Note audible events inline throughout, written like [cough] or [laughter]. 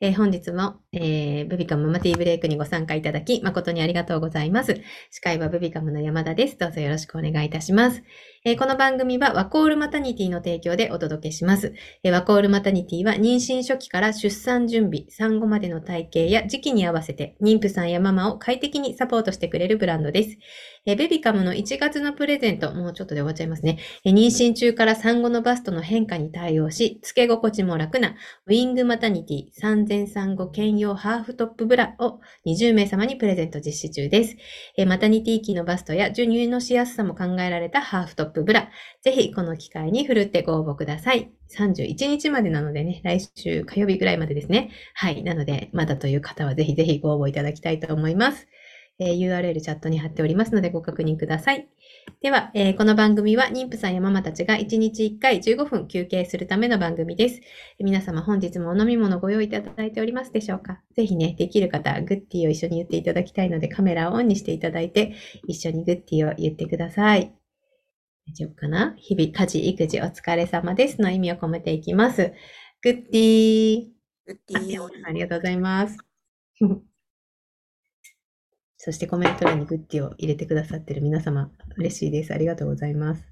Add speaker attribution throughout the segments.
Speaker 1: えー本日も、えー、ブビカムママティーブレイクにご参加いただき、誠にありがとうございます。司会はブビカムの山田です。どうぞよろしくお願いいたします。えーこの番組はワコールマタニティの提供でお届けします。えーワコールマタニティは妊娠初期から出産準備、産後までの体型や時期に合わせて妊婦さんやママを快適にサポートしてくれるブランドです。えベビカムの1月のプレゼント、もうちょっとで終わっちゃいますね。え妊娠中から産後のバストの変化に対応し、付け心地も楽なウィングマタニティ産前産後兼用ハーフトップブラを20名様にプレゼント実施中です。えーマタニティ期のバストや授乳のしやすさも考えられたハーフトップブラ。ぜひこの機会にふるってご応募ください。31日までなのでね、来週火曜日ぐらいまでですね。はい。なので、まだという方はぜひぜひご応募いただきたいと思います。えー URL チャットに貼っておりますのでご確認ください。では、えーこの番組は妊婦さんやママたちが1日1回15分休憩するための番組です。皆様本日もお飲み物ご用意いただいておりますでしょうか？ぜひね、できる方、グッディを一緒に言っていただきたいのでカメラをオンにしていただいて、一緒にグッディを言ってください。大丈夫かな？日々家事、育児お疲れ様ですの意味を込めていきます。グッディ
Speaker 2: ウッディ
Speaker 1: あありがとうございます。そしてコメント欄にグッディを入れてくださってる皆様、嬉しいです。ありがとうございます。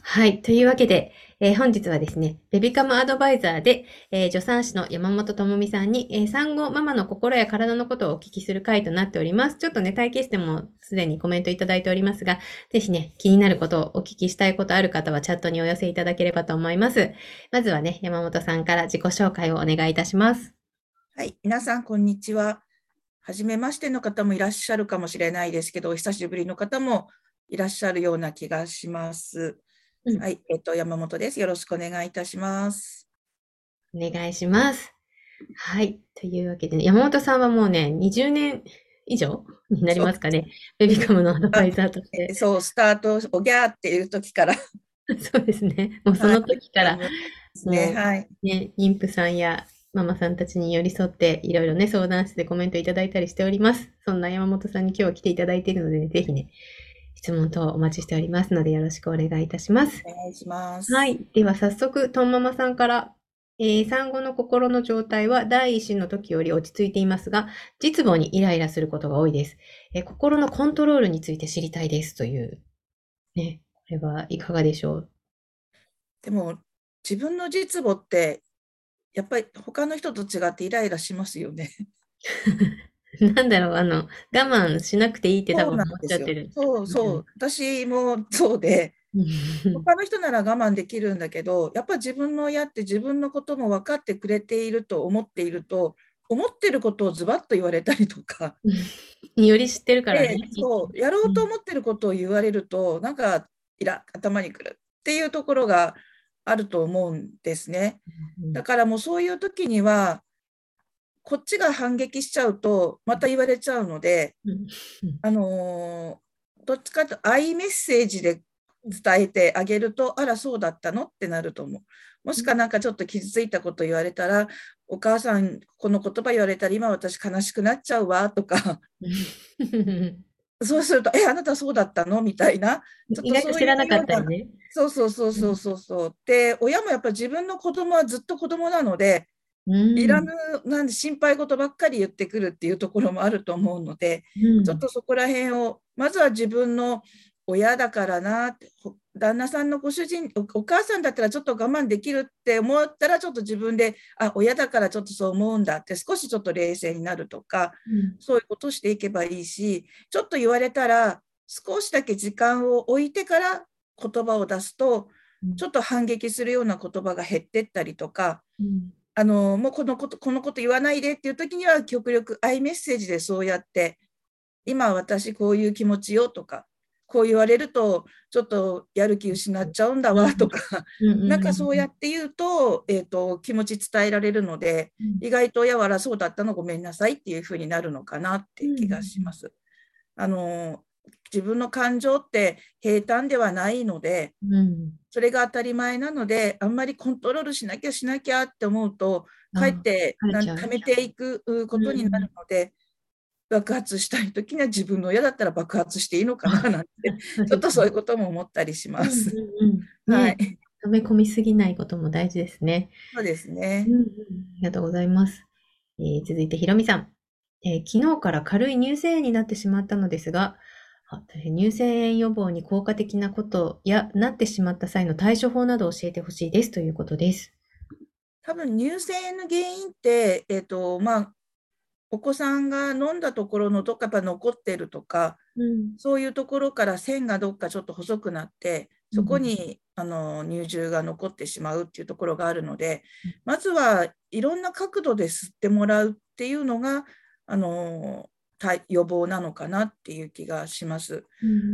Speaker 1: はい。というわけで、えー本日はですね、ベビカムアドバイザーで、えー助産師の山本智美さんに、えー産後ママの心や体のことをお聞きする回となっております。ちょっとね、体験してもすでにコメントいただいておりますが、ぜひね、気になることをお聞きしたいことある方はチャットにお寄せいただければと思います。まずはね、山本さんから自己紹介をお願いいたします。
Speaker 2: はい、皆さん、こんにちは。はじめましての方もいらっしゃるかもしれないですけど、お久しぶりの方もいらっしゃるような気がします。
Speaker 1: うん
Speaker 2: はい、えっと、山本です。よろしくお願いいたします。
Speaker 1: お願いします。はい。というわけでね、山本さんはもうね、20年以上になりますかね。ベビカムのアドバイザーとして
Speaker 2: え。そう、スタート、おぎゃーっていう時から。[laughs]
Speaker 1: そうですね。もうその時から、
Speaker 2: ですね、はい。
Speaker 1: ね、妊婦さんやママさんたちに寄り添って、いろいろね、相談してコメントいただいたりしております。そんな山本さんに今日は来ていただいているので、ね、ぜひね、質問等お待ちしておりますので、よろしくお願いいたします。
Speaker 2: お願いします。
Speaker 1: はい。では早速、トンママさんから、えー産後の心の状態は第一子の時より落ち着いていますが、実母にイライラすることが多いです。えー心のコントロールについて知りたいですという。ね、これはいかがでしょう？
Speaker 2: でも、自分の実母って、やっぱり他の人と違ってイライラしますよね。[laughs]
Speaker 1: なんだろう、あの、我慢しなくていいって多分思っちゃってる。
Speaker 2: そうそう。私もそうで、[laughs] 他の人なら我慢できるんだけど、やっぱ自分の親って自分のことも分かってくれていると思っていると、思ってることをズバッと言われたりとか、[laughs]
Speaker 1: より知ってるから
Speaker 2: で
Speaker 1: ね。
Speaker 2: そう、やろうと思ってることを言われると、なんかイラ頭にくるっていうところがあると思うんですね。
Speaker 1: うん
Speaker 2: だからもうそういう時には、こっちが反撃しちゃうと、また言われちゃうので、
Speaker 1: うん
Speaker 2: あのーどっちかというと、愛メッセージで伝えてあげると、あら、そうだったのってなると思う。もしかなんかちょっと傷ついたこと言われたら、お母さん、この言葉言われたら、今私悲しくなっちゃうわとか、[laughs] そうすると、え、あなたそうだったの？みたいな。ちょっ
Speaker 1: と
Speaker 2: とそう
Speaker 1: 知らなかったりね。
Speaker 2: そうそうそうそうそうそう。で、親もやっぱり自分の子供はずっと子供なので、
Speaker 1: うん
Speaker 2: いらぬ、なんで心配事ばっかり言ってくるっていうところもあると思うので、
Speaker 1: うん
Speaker 2: ちょっとそこら辺を、まずは自分の親だからなって、ほ旦那さんのご主人、おお母さんだったらちょっと我慢できるって思ったら、ちょっと自分で、あ、親だからちょっとそう思うんだって、少しちょっと冷静になるとか、
Speaker 1: うん。
Speaker 2: そういうことしていけばいいし、ちょっと言われたら、少しだけ時間を置いてから言葉を出すと、ちょっと反撃するような言葉が減ってったりとか、
Speaker 1: うん。
Speaker 2: あのもうこのことこのこと言わないでっていう時には極力アイメッセージでそうやって今私こういう気持ちよとかこう言われるとちょっとやる気失っちゃうんだわとか、
Speaker 1: うん
Speaker 2: なんかそうやって言うと,、えー、と気持ち伝えられるので
Speaker 1: うん。
Speaker 2: 意外と親はらそうだったのごめんなさいっていうふうになるのかなっていう気がします。あの自分の感情って平坦ではないので
Speaker 1: うん。
Speaker 2: それが当たり前なので、あんまりコントロールしなきゃしなきゃって思うと、かえってなん
Speaker 1: 疲れちゃう
Speaker 2: 溜めていくうことになるので、爆発したいときには自分の親だったら爆発していいのかななんて、ちょっとそういうことも思ったりします。
Speaker 1: うんうんうん
Speaker 2: は
Speaker 1: ね
Speaker 2: い、
Speaker 1: 溜め込みすぎないことも大事ですね。
Speaker 2: そうですね
Speaker 1: うん。うんありがとうございます。えー続いて、ひろみさん。えー昨日から軽い乳腺炎になってしまったのですが、乳腺炎予防に効果的なことや、なってしまった際の対処法などを教えてほしいですということです。
Speaker 2: 多分乳腺炎の原因って、えっとまあ、お子さんが飲んだところのどっかやっぱ残ってるとか
Speaker 1: うん。
Speaker 2: そういうところから線がどっかちょっと細くなってそこにあの乳汁が残ってしまうっていうところがあるのでまずはいろんな角度で吸ってもらうっていうのがあの対予防なのかなっていう気がします。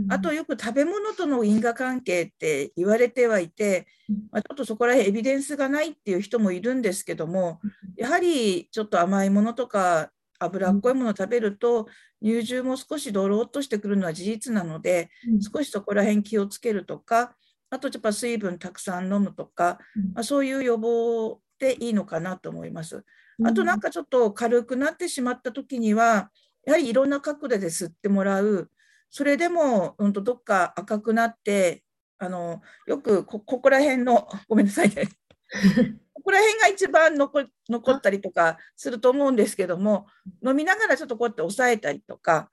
Speaker 2: あとよく食べ物との因果関係って言われてはいて
Speaker 1: うん、
Speaker 2: まあ、ちょっとそこら辺エビデンスがないっていう人もいるんですけどもやはりちょっと甘いものとか脂っこいものを食べると乳汁も少しドローっとしてくるのは事実なので
Speaker 1: うん。
Speaker 2: 少しそこら辺気をつけるとかあとやっぱ水分たくさん飲むとか、
Speaker 1: うん。
Speaker 2: まあ、そういう予防でいいのかなと思います。あとなんかちょっと軽くなってしまった時にはやはりいろんな角度で吸ってもらう。それでも、うん、とどっか赤くなってあのよくこここら辺のごめんなさいね [laughs] ここら辺が一番残残ったりとかすると思うんですけども飲みながらちょっとこうやって押さえたりとか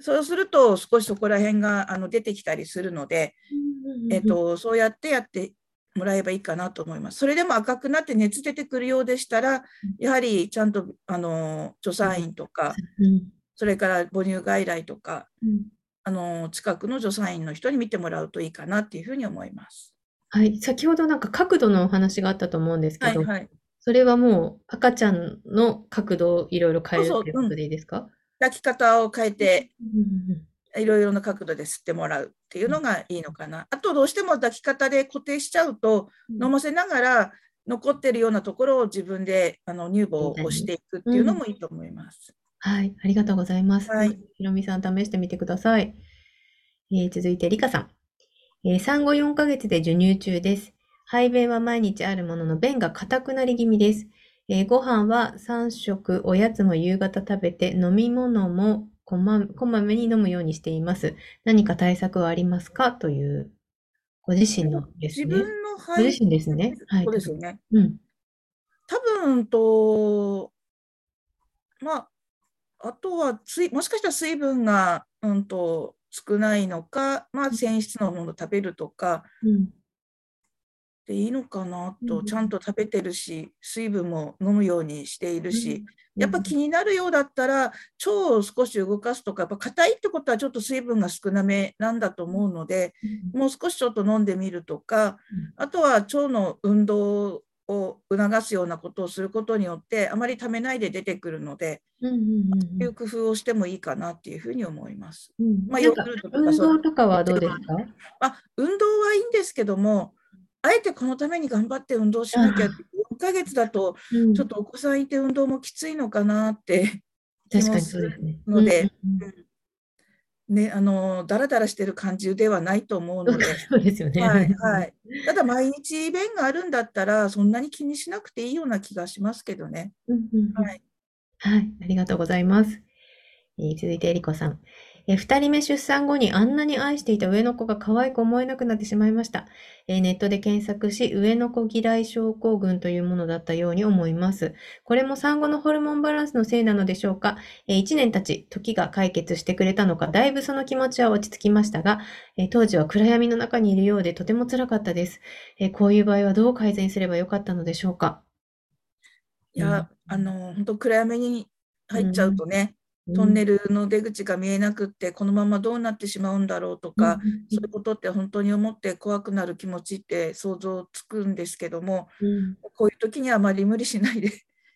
Speaker 2: そうすると少しそこら辺があの出てきたりするので、えっと、そうやってやってもらえばいいかなと思います。それでも赤くなって熱出てくるようでしたら、やはりちゃんとあの助産院とか、
Speaker 1: うん。
Speaker 2: それから母乳外来とか、
Speaker 1: うん。
Speaker 2: あの近くの助産院の人に見てもらうといいかなっていうふうに思います。
Speaker 1: はい。先ほどなんか角度のお話があったと思うんですけど、
Speaker 2: はいはい。
Speaker 1: それはもう赤ちゃんの角度をいろいろ変える
Speaker 2: そうそう
Speaker 1: ということでいいですか？
Speaker 2: 抱き方を変えて、
Speaker 1: うんうん
Speaker 2: いろいろな角度で吸ってもらうっていうのがいいのかな。あとどうしても抱き方で固定しちゃうと、
Speaker 1: うん
Speaker 2: 飲ませながら残ってるようなところを自分であの乳房を押していくっていうのもいいと思います。
Speaker 1: はい。ありがとうございます。
Speaker 2: はい
Speaker 1: ひろみさん、試してみてください。えー続いて、りかさん。えー産後4ヶ月で授乳中です。排便は毎日あるものの、便が硬くなり気味です。えーご飯は3食、おやつも夕方食べて、飲み物もこまこまめに飲むようにしています。何か対策はありますか？という、ご自身のです
Speaker 2: 自
Speaker 1: ね。
Speaker 2: 分の
Speaker 1: ご
Speaker 2: 排
Speaker 1: 自身ですね。はい。
Speaker 2: そうですよね。
Speaker 1: うん。
Speaker 2: 多分と、まあ、あとは水、もしかしたら水分が、うん、と少ないのか、まあ、繊維質のものを食べるとか。
Speaker 1: うん。
Speaker 2: でいいのかなと、
Speaker 1: うん。
Speaker 2: ちゃんと食べてるし、水分も飲むようにしているし、
Speaker 1: うん。
Speaker 2: やっぱ気になるようだったら、腸を少し動かすとか、やっぱ硬いってことはちょっと水分が少なめなんだと思うので、
Speaker 1: うん。
Speaker 2: もう少しちょっと飲んでみるとか
Speaker 1: うん、
Speaker 2: あとは腸の運動を促すようなことをすることによって、あまりためないで出てくるので、
Speaker 1: うんうんうん
Speaker 2: いう工夫をしてもいいかなっていうふうに思います。
Speaker 1: うん。
Speaker 2: まあ、ヨーグルトとか
Speaker 1: 運動とかはどうですか？
Speaker 2: あ運動はいいんですけども、あえてこのために頑張って運動しなきゃって、4ヶ月だと、
Speaker 1: うん。
Speaker 2: ちょっとお子さんいて運動もきついのかなって、
Speaker 1: 確かにそうですね。[laughs]
Speaker 2: ので
Speaker 1: うんうん
Speaker 2: ね、あのだらだらしてる感じではないと思うので、[laughs]
Speaker 1: そうですよね。
Speaker 2: はいはい、ただ毎日便があるんだったら、そんなに気にしなくていいような気がしますけどね。
Speaker 1: うんうんうん
Speaker 2: はい
Speaker 1: はい、ありがとうございます。えー続いて、えりこさん。えー二人目出産後にあんなに愛していた上の子が可愛く思えなくなってしまいました。えーネットで検索し、上の子嫌い症候群というものだったように思います。これも産後のホルモンバランスのせいなのでしょうか？えー一年経ち、時が解決してくれたのか、だいぶその気持ちは落ち着きましたが、えー当時は暗闇の中にいるようでとても辛かったです。えーこういう場合はどう改善すればよかったのでしょうか？
Speaker 2: いや、あの本当暗闇に入っちゃうとね、
Speaker 1: うん、
Speaker 2: トンネルの出口が見えなくって、このままどうなってしまうんだろうとか、そういうことって本当に思って怖くなる気持ちって想像つくんですけども、
Speaker 1: うん。
Speaker 2: こういう時にはあまり無理しないで、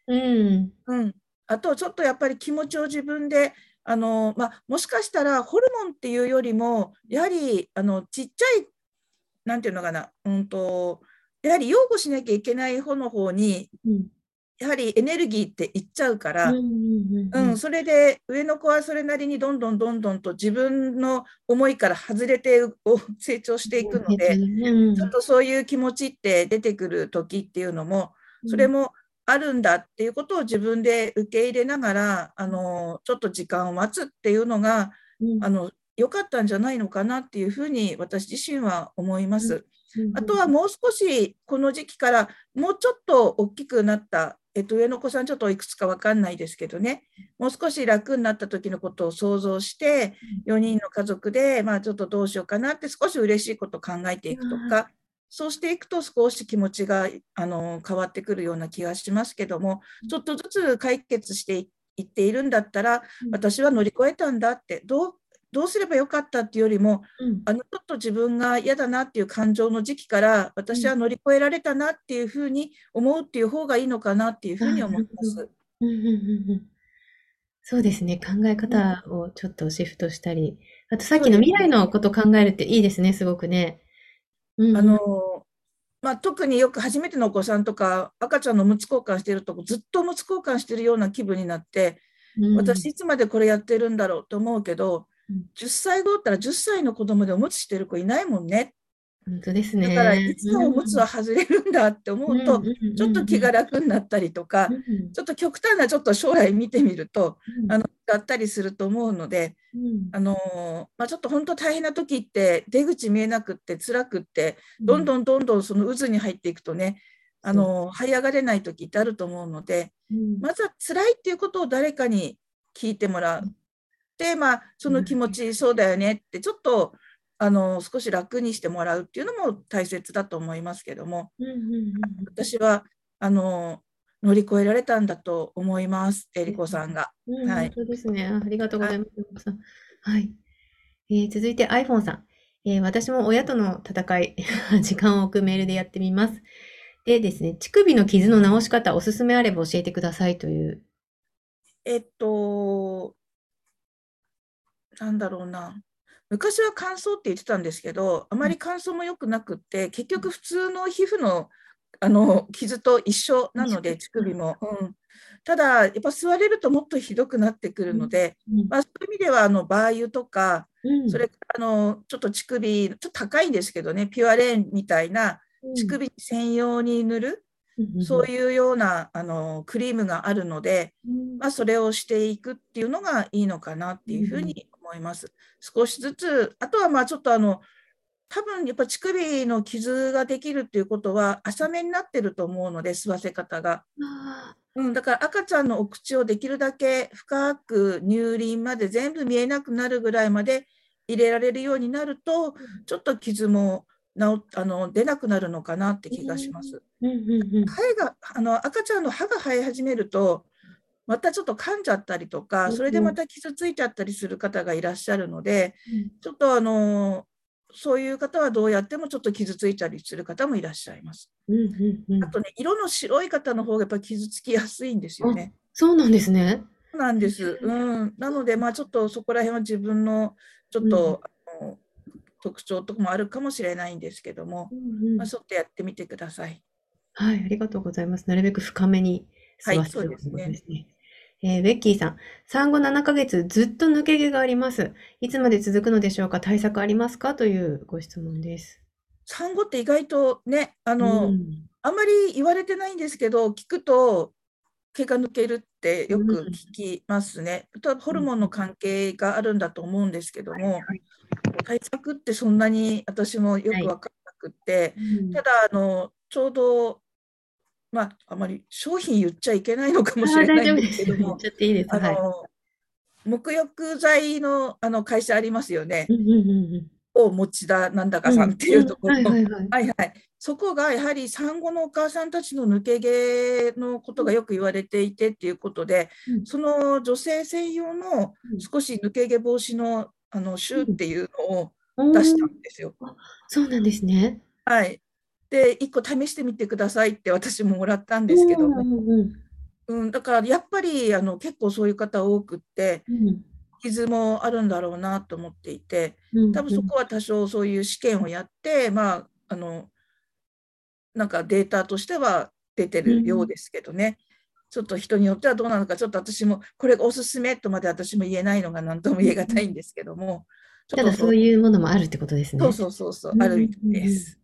Speaker 1: うん。
Speaker 2: うん、あとちょっとやっぱり気持ちを自分であの、まあ、もしかしたらホルモンっていうよりもやはりあのちっちゃいなんていうのかな、うんと、やはり擁護しなきゃいけない方の方に
Speaker 1: うん
Speaker 2: やはりエネルギーっていっちゃうから、
Speaker 1: うん
Speaker 2: それで上の子はそれなりにどんどんどんどんと自分の思いから外れてお成長していくので、
Speaker 1: うん。
Speaker 2: ちょっとそういう気持ちって出てくる時っていうのも、それもあるんだっていうことを自分で受け入れながら、あのちょっと時間を待つっていうのが
Speaker 1: うん。
Speaker 2: あの良かったんじゃないのかなっていうふうに私自身は思います。あとはもう少しこの時期からもうちょっと大きくなった、えっと、上の子さんちょっといくつか分かんないですけどね、もう少し楽になった時のことを想像して、4人の家族で、まあ、ちょっとどうしようかなって少し嬉しいことを考えていくとか、そうしていくと少し気持ちがあの変わってくるような気がしますけども、ちょっとずつ解決していっているんだったら、私は乗り越えたんだって、どうどうすればよかったっていうよりも、うん、あのちょっと自分が嫌だなっていう感情の時期から私は乗り越えられたなっていうふうに思うっていう方がいいのかなっていうふうに思います。
Speaker 1: そうですね。考え方をちょっとシフトしたり。あとさっきの未来のことを考えるっていいですね、すごくね。
Speaker 2: うん、あの、まあ、特によく初めてのお子さんとか赤ちゃんのむつ交換してるとずっとむつ交換してるような気分になって、うん、私いつまでこれやってるんだろうと思うけど、10歳後だったら10歳の子供でおむつしてる子いないもんね。
Speaker 1: 本当ですね。
Speaker 2: だからいつのおむつは外れるんだって思うと、ちょっと気が楽になったりとか、ちょっと極端なちょっと将来見てみると、あのだったりすると思うので、あのまあ、ちょっと本当大変な時って出口見えなくって辛くってどんどんどんどんその渦に入っていくとね、あの這い上がれない時ってあると思うので、まずは辛いっていうことを誰かに聞いてもらう。で、まあ、その気持ち、そうだよねってちょっとあの少し楽にしてもらうっていうのも大切だと思いますけども、私はあの乗り越えられたんだと思います、えりこさんが。
Speaker 1: はい、本当ですね。ありがとうございます。はい、えー、続いて iPhone さん、えー、私も親との戦い、[laughs] 時間を置くメールでやってみます。でですね、乳首の傷の治し方、おすすめあれば教えてくださいという。
Speaker 2: えっと、なんだろうな。昔は乾燥って言ってたんですけど、あまり乾燥も良くなくって、結局普通の皮膚のあの傷と一緒なので、乳首も。うん、ただ、やっぱ吸われるともっとひどくなってくるので、うん、まあ、そういう意味ではあのバー油とか、うん、それからあのちょっと乳首、ちょっと高いんですけどね、ピュアレーンみたいな乳首専用に塗る、そういうようなあのクリームがあるので、まあ、それをしていくっていうのがいいのかなっていうふうに思います。少しずつ、あとはまあちょっとあの、多分やっぱ乳首の傷ができるっていうことは浅めになってると思うので吸わせ方が。うん、だから赤ちゃんのお口をできるだけ深く乳輪まで全部見えなくなるぐらいまで入れられるようになるとちょっと傷も治あの出なくなるのかなって気がします。歯があの赤ちゃんの歯が生え始めるとまたちょっと噛んじゃったりとか、それでまた傷ついちゃったりする方がいらっしゃるので、ちょっとあのそういう方はどうやってもちょっと傷ついたりする方もいらっしゃいます。あとね、色の白い方の方がやっぱ傷つきやすいんですよね。
Speaker 1: そうなんですね。
Speaker 2: なんです。うん。なので、まあちょっとそこら辺は自分のちょっと、うん、あの特徴とかもあるかもしれないんですけども、うんうん、まあ、ちょっとやってみてください。
Speaker 1: はい、ありがとうございます。なるべく深めに
Speaker 2: 吸わせる、はい、そうですね。
Speaker 1: えー、ベッキーさん、産後7ヶ月ずっと抜け毛があります。いつまで続くのでしょうか？対策ありますか？というご質問です。
Speaker 2: 産後って意外とね、あの、うん、あんまり言われてないんですけど、聞くと毛が抜けるってよく聞きますね。うん、ホルモンの関係があるんだと思うんですけども、対策ってそんなに私もよく分からなくって、はいうん、ただあの、ちょうどまあ、あまり商品言っちゃいけないのかもしれないんですけども、あの、沐浴剤のあの会社ありますよね。を持田なんだかさんっていうところ、はいはいそこがやはり産後のお母さんたちの抜け毛のことがよく言われていてっていうことで、うん、その女性専用の少し抜け毛防止のあのシューっていうのを出したんですよ。
Speaker 1: うん、そうなんですね。
Speaker 2: はい。で1個試してみてくださいって私ももらったんですけど。も、うん、だからやっぱりあの結構そういう方多くって、傷もあるんだろうなと思っていて多分そこは多少そういう試験をやってまああのなんかデータとしては出てるようですけどね、ちょっと人によってはどうなのかちょっと私もこれがおすすめとまで私も言えないのが何とも言え難いんですけども、
Speaker 1: ただそういうものもあるってことですね。
Speaker 2: そうそうそうそう、あるみたいです。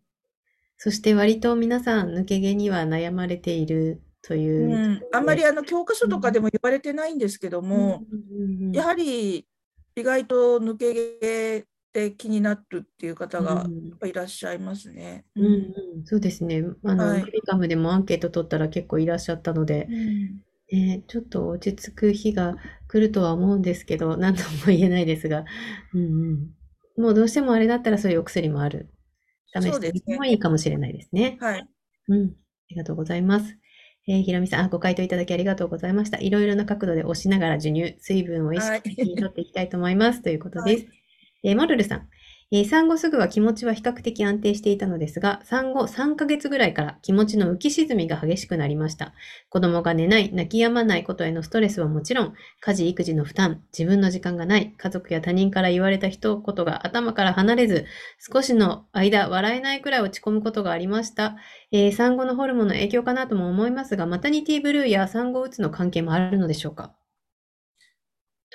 Speaker 1: そして割と皆さん抜け毛には悩まれているという、
Speaker 2: うん、あんまりあの教科書とかでも言われてないんですけども、やはり意外と抜け毛って気になるっていう方がいらっしゃいますね。
Speaker 1: うんうん、そうですね。あの、
Speaker 2: はい
Speaker 1: ベビカムでもアンケート取ったら結構いらっしゃったので、
Speaker 2: うん
Speaker 1: ね、ちょっと落ち着く日が来るとは思うんですけど、何とも言えないですが、うんうん。もうどうしてもあれだったらそういうお薬もある。試してみてもいいかもしれないですね。
Speaker 2: はい。
Speaker 1: うん。ありがとうございます。えーひろみさん、あ、ご回答いただきありがとうございました。いろいろな角度で押しながら授乳、水分を意識的に取っていきたいと思います。ということです。[laughs] えーモルルさん、え産後すぐは気持ちは比較的安定していたのですが、産後3ヶ月ぐらいから気持ちの浮き沈みが激しくなりました。子供が寝ない、泣き止まないことへのストレスはもちろん、家事・育児の負担、自分の時間がない、家族や他人から言われた一言が頭から離れず、少しの間笑えないくらい落ち込むことがありました。えー産後のホルモンの影響かなとも思いますが、マタニティブルーや産後うつの関係もあるのでしょうか？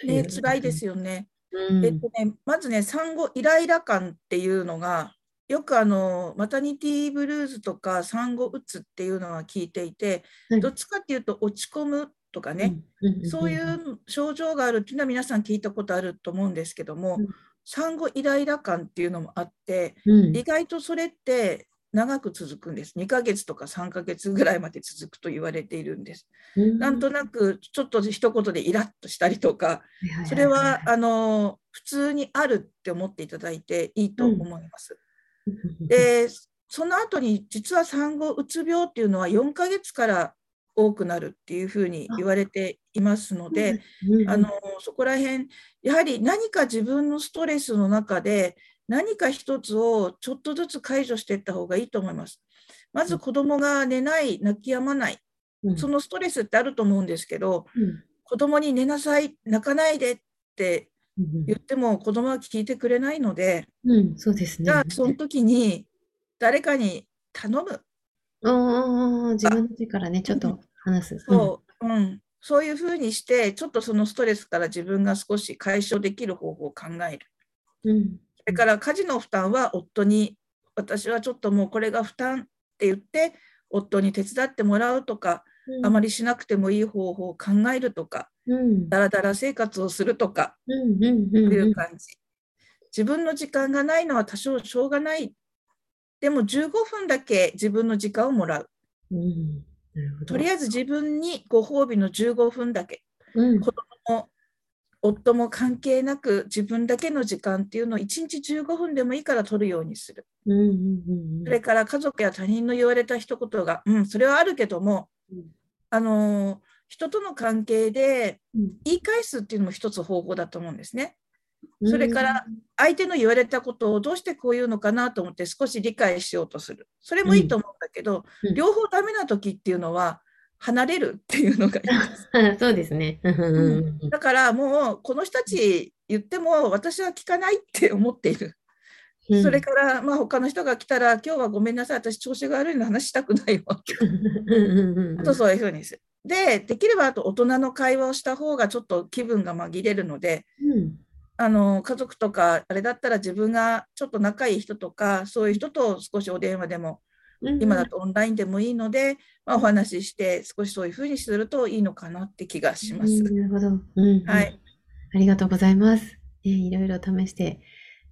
Speaker 2: ね、辛いですよね。
Speaker 1: うん。
Speaker 2: えっとね、まずね、産後イライラ感っていうのが、よくあのマタニティブルーズとか産後うつっていうのは聞いていて、
Speaker 1: はい。
Speaker 2: どっちかっていうと落ち込むとかね、
Speaker 1: うん。
Speaker 2: そういう症状があるっていうのは皆さん聞いたことあると思うんですけども、
Speaker 1: うん。
Speaker 2: 産後イライラ感っていうのもあって、
Speaker 1: うん。
Speaker 2: 意外とそれって長く続くんです。2ヶ月とか3ヶ月ぐらいまで続くと言われているんです。
Speaker 1: うん
Speaker 2: なんとなくちょっと一言でイラッとしたりとか、それはあの普通にあるって思っていただいていいと思います。で、その後に実は産後うつ病っていうのは4ヶ月から多くなるっていうふうに言われていますので、
Speaker 1: うん
Speaker 2: あのそこら辺やはり何か自分のストレスの中で何か一つをちょっとずつ解除していった方がいいと思います。まず子供が寝ない、泣き止まない、
Speaker 1: うん
Speaker 2: そのストレスってあると思うんですけど、
Speaker 1: うん
Speaker 2: 子供に寝なさい、泣かないでって
Speaker 1: うん
Speaker 2: 言っても子供は聞いてくれないので、
Speaker 1: うん、そうですね。
Speaker 2: じゃあその時に誰かに頼む。
Speaker 1: 自分の力ね、ちょっと話す。
Speaker 2: そう、うん、そういうふうにして、ちょっとそのストレスから自分が少し解消できる方法を考える。
Speaker 1: うん。
Speaker 2: れから家事の負担は夫に、私はちょっともうこれが負担って言って、夫に手伝ってもらうとか、あまりしなくてもいい方法を考えるとか、
Speaker 1: うん。
Speaker 2: だらだら生活をするとか、
Speaker 1: うん。うん。
Speaker 2: と
Speaker 1: うん。
Speaker 2: いう感じ。自分の時間がないのは多少しょうがない。でも15分だけ自分の時間をもらう。
Speaker 1: うん。
Speaker 2: とりあえず自分にご褒美の15分だけ。
Speaker 1: うん。
Speaker 2: 子供も夫も関係なく自分だけの時間っていうのを1日15分でもいいから取るようにする。
Speaker 1: うん。うん。うん。
Speaker 2: それから家族や他人の言われた一言が、うん、それはあるけども、
Speaker 1: うん
Speaker 2: あのー人との関係で
Speaker 1: うん
Speaker 2: 言い返すっていうのも一つ方法だと思うんですね。それから、相手の言われたことをどうしてこう言うのかなと思って少し理解しようとする。それもいいと思うんだけど、
Speaker 1: うん
Speaker 2: 両方ダメな時っていうのは離れるっていうのがいいです。
Speaker 1: あ [laughs] そうですね。うん
Speaker 2: だからもうこの人たち言っても私は聞かないって思っている。
Speaker 1: うん
Speaker 2: それからまあ他の人が来たら今日はごめんなさい私調子が悪いの話したくないわ。[laughs] あとそういうふうにする。でできればあと大人の会話をした方がちょっと気分が紛れるので
Speaker 1: うん
Speaker 2: あの家族とかあれだったら自分がちょっと仲いい人とかそういう人と少しお電話でも
Speaker 1: うん
Speaker 2: 今だとオンラインでもいいので、まあ、お話しして少しそういうふうにするといいのかなって気がします。
Speaker 1: うんなるほど。うんうん
Speaker 2: はい。
Speaker 1: ありがとうございます。ね、いろいろ試して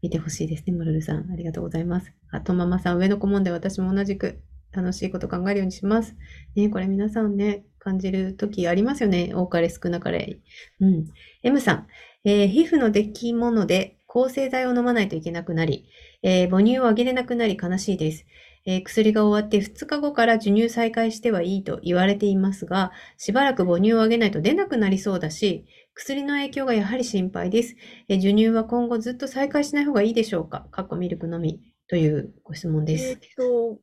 Speaker 1: みてほしいですね、モルルさん。ありがとうございます。あと、ママさん、上の顧問で私も同じく楽しいこと考えるようにします。ね、これ皆さんね、感じるときありますよね。多かれ少なかれ。うん。M さん、えー皮膚の出来物で抗生剤を飲まないといけなくなり、えー母乳をあげれなくなり悲しいです。えー薬が終わって2日後から授乳再開してはいいと言われていますが、しばらく母乳をあげないと出なくなりそうだし、薬の影響がやはり心配です。えー授乳は今後ずっと再開しない方がいいでしょうか？かっこミルクのみというご質問です。
Speaker 2: えーっと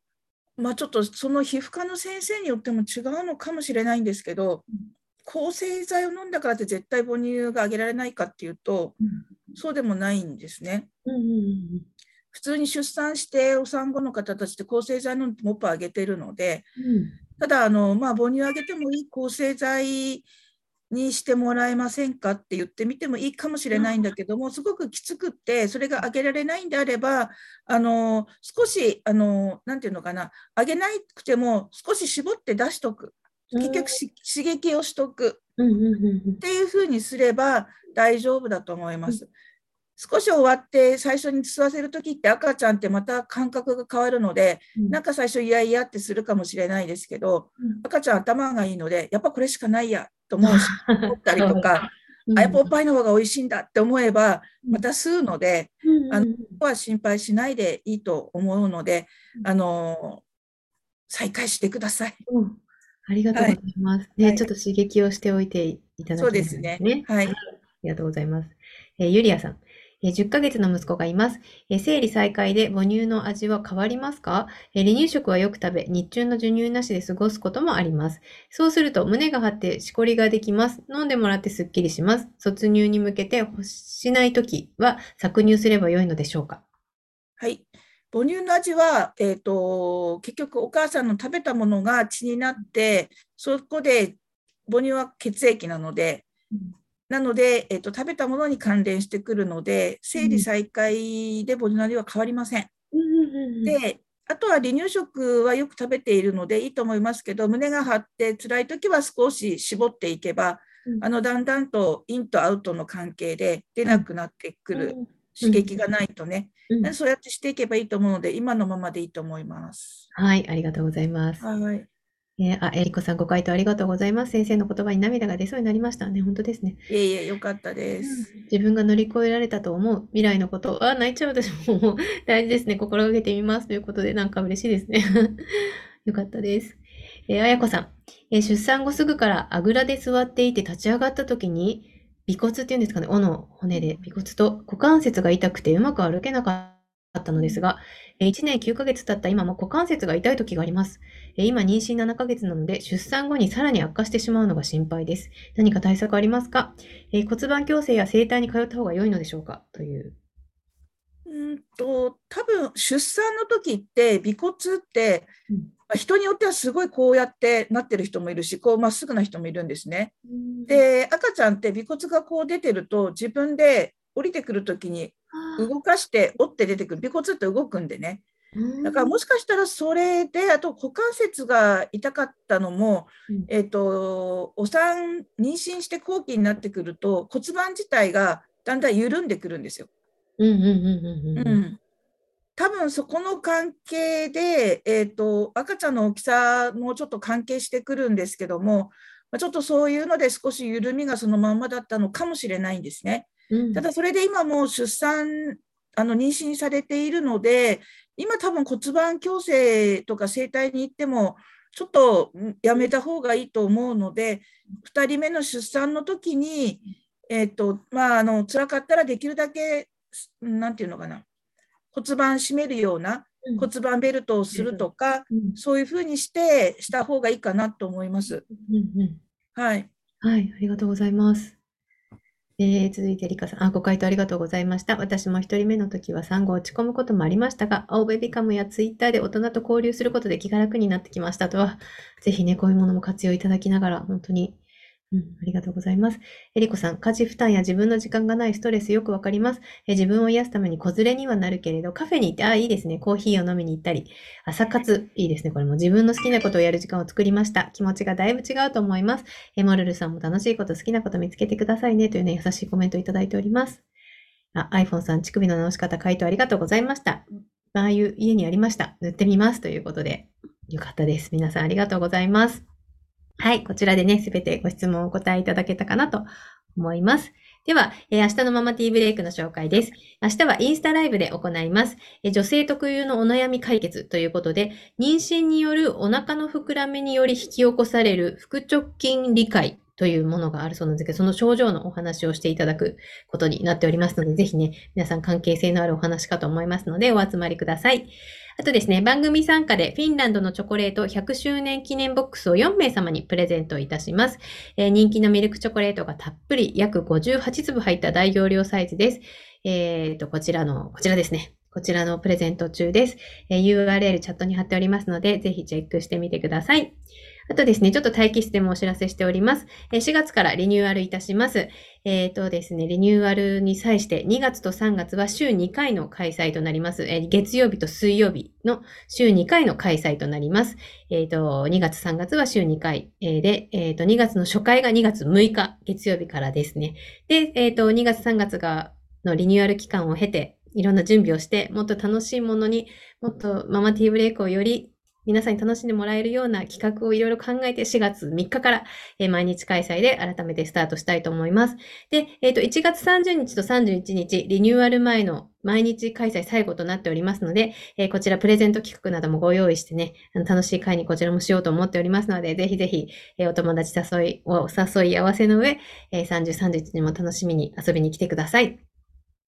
Speaker 2: まあ、ちょっとその皮膚科の先生によっても違うのかもしれないんですけど、抗生剤を飲んだからって絶対母乳があげられないかっていうと、そうでもないんですね。
Speaker 1: うんうんうん
Speaker 2: 普通に出産してお産後の方たちって抗生剤飲んでモップあげてるので、
Speaker 1: うん。
Speaker 2: ただあの、まあ、母乳あげてもいい抗生剤にしてもらえませんかって言ってみてもいいかもしれないんだけども、すごくきつくって、それがあげられないんであれば、あの少しあの、なんていうのかな、あげなくても少し絞って出しとく、結局し刺激をしとく。っていうふうにすれば大丈夫だと思います。少し終わって最初に吸わせるときって赤ちゃんってまた感覚が変わるので、
Speaker 1: うん
Speaker 2: なんか最初嫌々ってするかもしれないですけど、
Speaker 1: うん
Speaker 2: 赤ちゃん頭がいいので、やっぱこれしかないやと思うし、[laughs] 思ったりとか、
Speaker 1: うん
Speaker 2: あ、やっぱおっぱいの方が美味しいんだって思えば、
Speaker 1: うん
Speaker 2: また吸うので、
Speaker 1: うん
Speaker 2: あのは心配しないでいいと思うので、
Speaker 1: うん
Speaker 2: あの再開してください。
Speaker 1: うんありがとうございます。ね、
Speaker 2: はい
Speaker 1: ちょっと刺激をしておいていただき
Speaker 2: そう
Speaker 1: たい
Speaker 2: ですね。
Speaker 1: ね。
Speaker 2: はい。
Speaker 1: ありがとうございます。えーゆりやさん。えー10ヶ月の息子がいます。えー生理再開で母乳の味は変わりますか？えー離乳食はよく食べ、日中の授乳なしで過ごすこともあります。そうすると胸が張ってしこりができます。飲んでもらってすっきりします。卒乳に向けて欲しないときは搾乳すればよいのでしょうか？
Speaker 2: はい。母乳の味は、えっ、と、結局お母さんの食べたものが血になって、そこで母乳は血液なので、なので、えっ、と、食べたものに関連してくるので、生理再開で母乳の味は変わりません。
Speaker 1: で、
Speaker 2: で、あとは離乳食はよく食べているのでいいと思いますけど、胸が張って辛い時は少し絞っていけば、
Speaker 1: うん
Speaker 2: あのだんだんとインとアウトの関係で出なくなってくる、刺激がないとね、そうやってしていけばいいと思うので、今のままでいいと思います。
Speaker 1: はい、ありがとうございます。
Speaker 2: はい。
Speaker 1: えーあ、えりこさん、ご回答ありがとうございます。先生の言葉に涙が出そうになりましたね。本当ですね。
Speaker 2: いえいえ、よかったです。
Speaker 1: 自分が乗り越えられたと思う未来のこと。あ、泣いちゃう私も [laughs] 大事ですね。心がけてみます。ということで、なんか嬉しいですね。[laughs] よかったです。えーあやこさん、えー出産後すぐからあぐらで座っていて立ち上がった時に、尾骨っていうんですかね、尾の骨で尾骨と股関節が痛くてうまく歩けなかったのですが、えー1年9ヶ月経った今も股関節が痛い時があります。えー今妊娠7ヶ月なので、出産後にさらに悪化してしまうのが心配です。何か対策ありますか、えー骨盤矯正や整体に通った方が良いのでしょうか？という。
Speaker 2: うんと、多分出産の時って、尾骨って、人によってはすごいこうやってなってる人もいるし、こうまっすぐな人もいるんですね。で、赤ちゃんって尾骨がこう出てると、自分で降りてくる時に [laughs] 動かして折って出てくる。尾骨って動くんでね。だからもしかしたらそれで、あと股関節が痛かったのも、
Speaker 1: うん
Speaker 2: えっ、と、お産、妊娠して後期になってくると骨盤自体がだんだん緩んでくるんですよ。多分そこの関係で、えっ、と、赤ちゃんの大きさもちょっと関係してくるんですけども、まあちょっとそういうので少し緩みがそのまんまだったのかもしれないんですね。
Speaker 1: うん
Speaker 2: ただそれで今もう出産、あの妊娠されているので、今多分骨盤矯正とか整体に行っても、ちょっとうんやめた方がいいと思うので、2人目の出産の時に、えっ、と、まあ、あの、辛かったらできるだけ、すなんていうのかな、骨盤締めるような
Speaker 1: うん
Speaker 2: 骨盤ベルトをするとか、
Speaker 1: うん
Speaker 2: そういうふうにして、した方がいいかなと思います。
Speaker 1: うんうん
Speaker 2: はい。
Speaker 1: はい、ありがとうございます。えー続いて、リカさん、あ、ご回答ありがとうございました。私も一人目の時は産後落ち込むこともありましたが、青ベビカムやツイッターで大人と交流することで気が楽になってきましたとは、ぜひね、こういうものも活用いただきながら、本当に、うん、ありがとうございます。えりこさん、家事負担や自分の時間がないストレスよくわかります。え自分を癒すために子連れにはなるけれど、カフェに行って、あ、いいですね。コーヒーを飲みに行ったり、朝活、いいですね。これも自分の好きなことをやる時間を作りました。気持ちがだいぶ違うと思います。えモルルさんも楽しいこと、好きなこと見つけてくださいね。というね、優しいコメントをいただいております。あ、iPhone さん、乳首の直し方、回答ありがとうございました。ああいう家にありました。塗ってみます。ということで、よかったです。皆さんありがとうございます。はい、こちらでね、すべてご質問をお答えいただけたかなと思います。では、えー明日のママティーブレイクの紹介です。明日はインスタライブで行います。えー女性特有のお悩み解決ということで、妊娠によるお腹の膨らみにより引き起こされる腹直筋理解というものがあるそうなんですけど、その症状のお話をしていただくことになっておりますので、ぜひね、皆さん関係性のあるお話かと思いますので、お集まりください。あとですね、番組参加でフィンランドのチョコレート100周年記念ボックスを4名様にプレゼントいたします。えー人気のミルクチョコレートがたっぷり約58粒入った大容量サイズです。えーと、こちらの、こちらですね。こちらのプレゼント中です。えー URL チャットに貼っておりますので、ぜひチェックしてみてください。あとですね、ちょっと待機室でもお知らせしております。4月からリニューアルいたします。えっ、とですね、リニューアルに際して2月と3月は週2回の開催となります。えー月曜日と水曜日の週2回の開催となります。えっ、と、2月3月は週2回、えで、えっ、と、2月の初回が2月6日月曜日からですね。で、えっ、と、2月3月がのリニューアル期間を経て、いろんな準備をして、もっと楽しいものに、もっとママティーブレイクをより皆さんに楽しんでもらえるような企画をいろいろ考えて4月3日から、えー、毎日開催で改めてスタートしたいと思います。で、えっ、ー、と、1月30日と31日、リニューアル前の毎日開催最後となっておりますので、えー、こちらプレゼント企画などもご用意してね、あの楽しい会にこちらもしようと思っておりますので、ぜひぜひ、えー、お友達誘い、お誘い合わせの上、えー、30、31にも楽しみに遊びに来てください。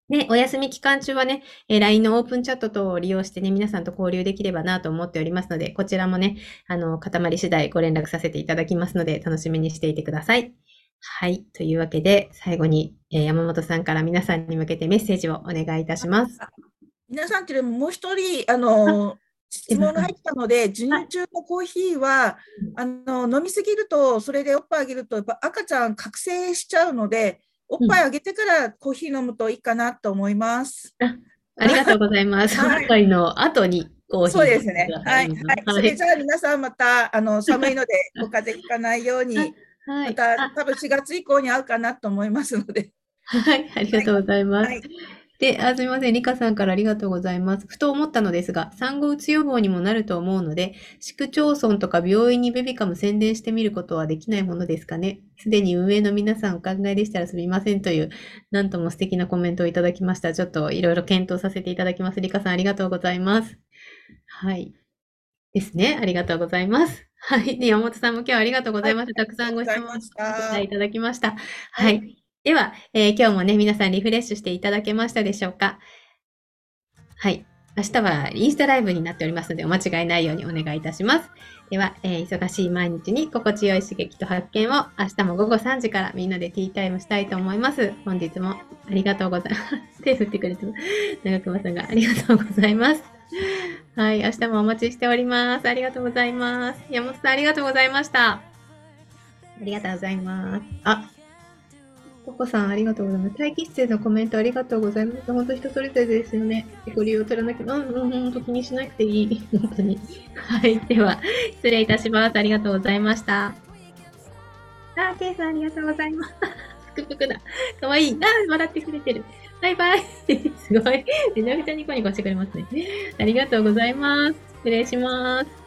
Speaker 1: で、お休み期間中はね、え LINE のオープンチャット等を利用してね、皆さんと交流できればなと思っておりますので、こちらもね、あの、固まり次第ご連絡させていただきますので、楽しみにしていてください。はい。というわけで、最後に、えー、山本さんから皆さんに向けてメッセージをお願いいたします。
Speaker 2: 皆さんけれども、もう一人、あの、質問が入ったので、授乳中のコーヒーは、あの飲みすぎると、それでおっぱいあげると、やっぱ赤ちゃん覚醒しちゃうので、おっぱいあげてからコーヒー飲むといいかなと思います。
Speaker 1: あありがとうございます。[laughs] はい、おっぱいの後にコーヒー。
Speaker 2: そうですね。はい。はい。それじゃあ皆さんまた、あの、寒いので、お風邪ひかないように、はい、また、多分4月以降に会うかなと思いますので。
Speaker 1: はい。ありがとうございます。はいで、あすみません。リカさんからありがとうございます。ふと思ったのですが、産後うつ予防にもなると思うので、市区町村とか病院にベビカム宣伝してみることはできないものですかね。すでに運営の皆さんお考えでしたらすみませんという、なんとも素敵なコメントをいただきました。ちょっといろいろ検討させていただきます。リカさんありがとうございます。はい。ですね。ありがとうございます。はい。で、山本さんも今日はありがとうございました。たくさんご質問いただきました。はい。では、えー、今日もね、皆さんリフレッシュしていただけましたでしょうか？はい。明日はインスタライブになっておりますので、お間違いないようにお願いいたします。では、えー、忙しい毎日に心地よい刺激と発見を明日も午後3時からみんなでティータイムしたいと思います。本日もありがとうございます。手振ってくれて [laughs] 長熊さんがありがとうございます。はい、明日もお待ちしております。ありがとうございます。山本さんありがとうございました。ありがとうございます。あ、ココさん、ありがとうございます。待機室へのコメントありがとうございます。本当人それぞれですよね。ご利用取らなきゃ、うん、うん、本当気にしなくていい。本当に。はい。では、失礼いたします。ありがとうございました。あー、ケイさん、ありがとうございます。ぷくぷくだ。かわいい。あ、笑ってくれてる。バイバイ。[laughs] すごい。めちゃくちゃニコニコしてくれますね。ありがとうございます。失礼します。